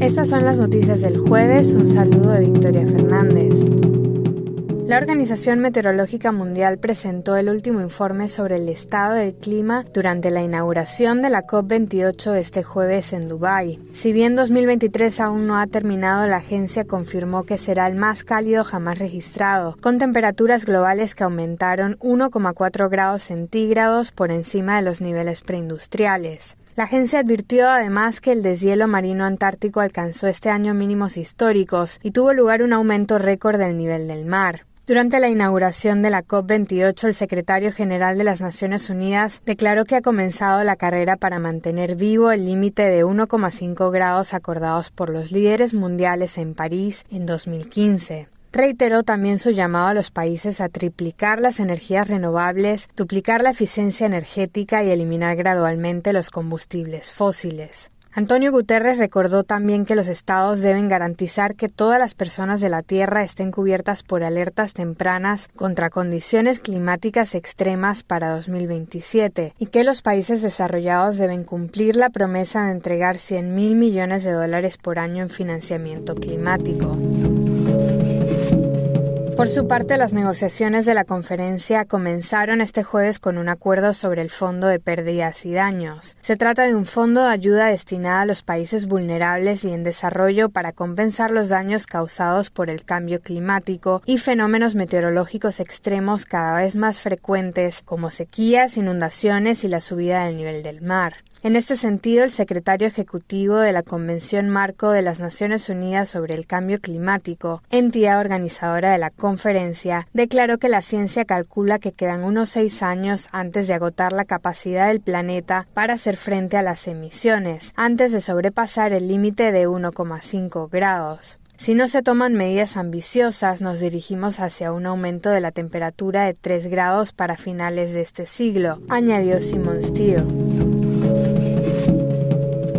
Estas son las noticias del jueves. Un saludo de Victoria Fernández. La Organización Meteorológica Mundial presentó el último informe sobre el estado del clima durante la inauguración de la COP28 este jueves en Dubái. Si bien 2023 aún no ha terminado, la agencia confirmó que será el más cálido jamás registrado, con temperaturas globales que aumentaron 1,4 grados centígrados por encima de los niveles preindustriales. La agencia advirtió además que el deshielo marino antártico alcanzó este año mínimos históricos y tuvo lugar un aumento récord del nivel del mar. Durante la inauguración de la COP28, el secretario general de las Naciones Unidas declaró que ha comenzado la carrera para mantener vivo el límite de 1,5 grados acordados por los líderes mundiales en París en 2015. Reiteró también su llamado a los países a triplicar las energías renovables, duplicar la eficiencia energética y eliminar gradualmente los combustibles fósiles. Antonio Guterres recordó también que los estados deben garantizar que todas las personas de la Tierra estén cubiertas por alertas tempranas contra condiciones climáticas extremas para 2027 y que los países desarrollados deben cumplir la promesa de entregar 100 mil millones de dólares por año en financiamiento climático. Por su parte, las negociaciones de la conferencia comenzaron este jueves con un acuerdo sobre el Fondo de Pérdidas y Daños. Se trata de un fondo de ayuda destinada a los países vulnerables y en desarrollo para compensar los daños causados por el cambio climático y fenómenos meteorológicos extremos cada vez más frecuentes como sequías, inundaciones y la subida del nivel del mar. En este sentido, el secretario ejecutivo de la Convención Marco de las Naciones Unidas sobre el Cambio Climático, entidad organizadora de la conferencia, declaró que la ciencia calcula que quedan unos seis años antes de agotar la capacidad del planeta para hacer frente a las emisiones, antes de sobrepasar el límite de 1,5 grados. Si no se toman medidas ambiciosas, nos dirigimos hacia un aumento de la temperatura de 3 grados para finales de este siglo, añadió Simon Steele.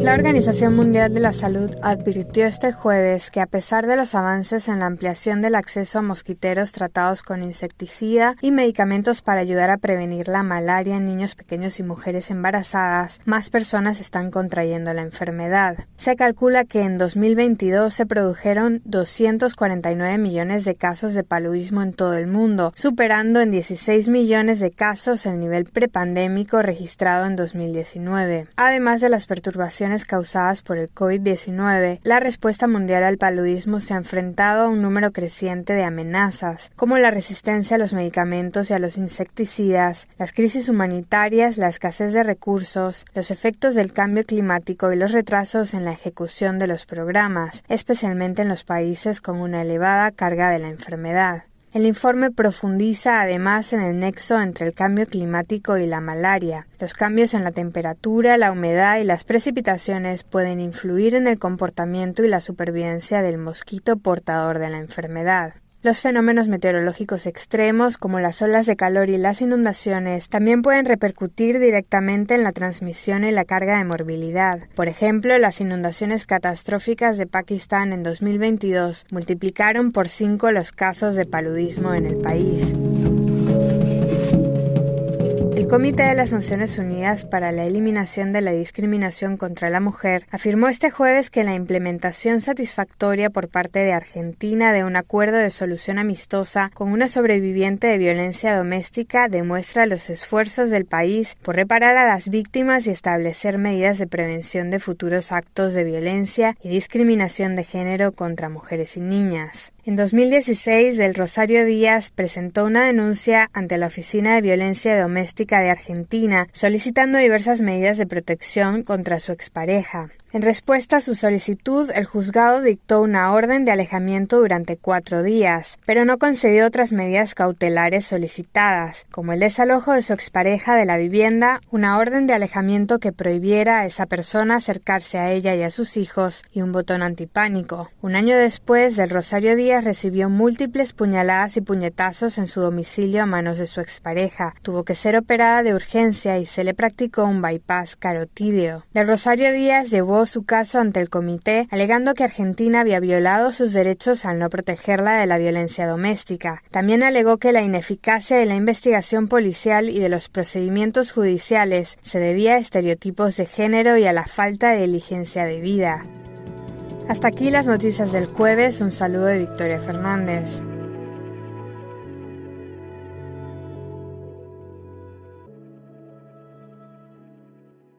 La Organización Mundial de la Salud advirtió este jueves que a pesar de los avances en la ampliación del acceso a mosquiteros tratados con insecticida y medicamentos para ayudar a prevenir la malaria en niños pequeños y mujeres embarazadas, más personas están contrayendo la enfermedad. Se calcula que en 2022 se produjeron 249 millones de casos de paludismo en todo el mundo, superando en 16 millones de casos el nivel prepandémico registrado en 2019. Además de las perturbaciones causadas por el COVID-19, la respuesta mundial al paludismo se ha enfrentado a un número creciente de amenazas, como la resistencia a los medicamentos y a los insecticidas, las crisis humanitarias, la escasez de recursos, los efectos del cambio climático y los retrasos en la ejecución de los programas, especialmente en los países con una elevada carga de la enfermedad. El informe profundiza además en el nexo entre el cambio climático y la malaria. Los cambios en la temperatura, la humedad y las precipitaciones pueden influir en el comportamiento y la supervivencia del mosquito portador de la enfermedad. Los fenómenos meteorológicos extremos, como las olas de calor y las inundaciones, también pueden repercutir directamente en la transmisión y la carga de morbilidad. Por ejemplo, las inundaciones catastróficas de Pakistán en 2022 multiplicaron por cinco los casos de paludismo en el país. El Comité de las Naciones Unidas para la Eliminación de la Discriminación contra la Mujer afirmó este jueves que la implementación satisfactoria por parte de Argentina de un acuerdo de solución amistosa con una sobreviviente de violencia doméstica demuestra los esfuerzos del país por reparar a las víctimas y establecer medidas de prevención de futuros actos de violencia y discriminación de género contra mujeres y niñas. En 2016, Del Rosario Díaz presentó una denuncia ante la Oficina de Violencia Doméstica de Argentina solicitando diversas medidas de protección contra su expareja. En respuesta a su solicitud, el juzgado dictó una orden de alejamiento durante cuatro días, pero no concedió otras medidas cautelares solicitadas, como el desalojo de su expareja de la vivienda, una orden de alejamiento que prohibiera a esa persona acercarse a ella y a sus hijos, y un botón antipánico. Un año después, del Rosario Díaz recibió múltiples puñaladas y puñetazos en su domicilio a manos de su expareja. Tuvo que ser operada de urgencia y se le practicó un bypass carotídeo. Del Rosario Díaz llevó su caso ante el comité, alegando que Argentina había violado sus derechos al no protegerla de la violencia doméstica. También alegó que la ineficacia de la investigación policial y de los procedimientos judiciales se debía a estereotipos de género y a la falta de diligencia debida. Hasta aquí las noticias del jueves. Un saludo de Victoria Fernández.